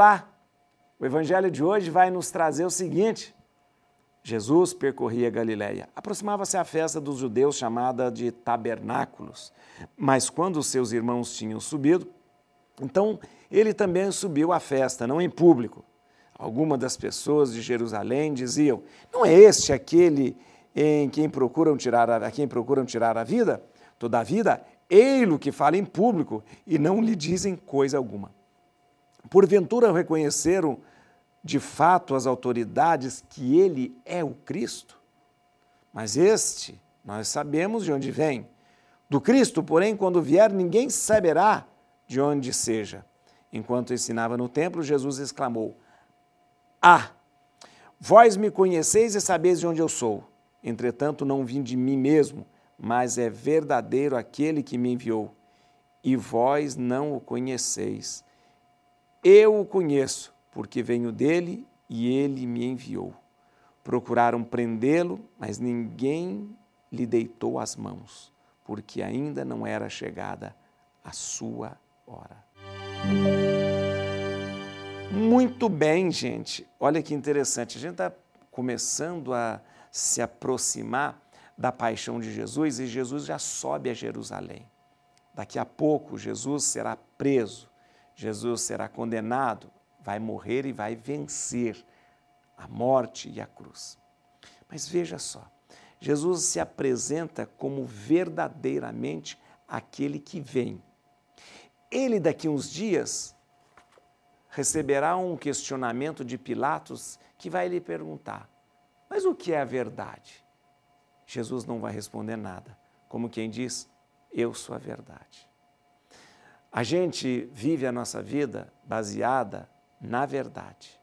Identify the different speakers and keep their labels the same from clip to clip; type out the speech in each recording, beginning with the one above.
Speaker 1: Olá! O evangelho de hoje vai nos trazer o seguinte: Jesus percorria Galiléia. Aproximava-se a festa dos judeus chamada de Tabernáculos. Mas quando os seus irmãos tinham subido, então ele também subiu à festa, não em público. Algumas das pessoas de Jerusalém diziam: Não é este aquele em quem procuram tirar a, a quem procuram tirar a vida? Toda a vida, ei-lo que fala em público e não lhe dizem coisa alguma. Porventura reconheceram de fato as autoridades que ele é o Cristo? Mas este, nós sabemos de onde vem. Do Cristo, porém, quando vier, ninguém saberá de onde seja. Enquanto ensinava no templo, Jesus exclamou: Ah, vós me conheceis e sabeis de onde eu sou. Entretanto, não vim de mim mesmo, mas é verdadeiro aquele que me enviou. E vós não o conheceis. Eu o conheço porque venho dele e ele me enviou. Procuraram prendê-lo, mas ninguém lhe deitou as mãos, porque ainda não era chegada a sua hora. Muito bem, gente. Olha que interessante. A gente está começando a se aproximar da paixão de Jesus e Jesus já sobe a Jerusalém. Daqui a pouco, Jesus será preso, Jesus será condenado vai morrer e vai vencer a morte e a cruz. Mas veja só, Jesus se apresenta como verdadeiramente aquele que vem. Ele, daqui uns dias, receberá um questionamento de Pilatos que vai lhe perguntar: Mas o que é a verdade? Jesus não vai responder nada, como quem diz: Eu sou a verdade. A gente vive a nossa vida baseada na verdade.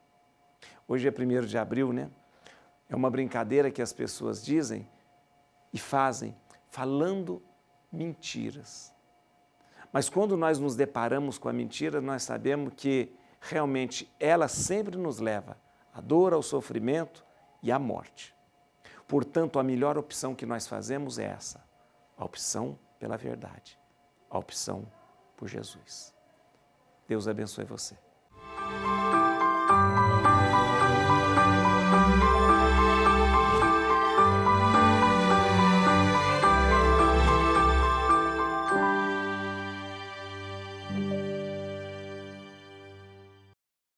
Speaker 1: Hoje é 1 de abril, né? É uma brincadeira que as pessoas dizem e fazem, falando mentiras. Mas quando nós nos deparamos com a mentira, nós sabemos que realmente ela sempre nos leva à dor, ao sofrimento e à morte. Portanto, a melhor opção que nós fazemos é essa: a opção pela verdade, a opção por Jesus. Deus abençoe você.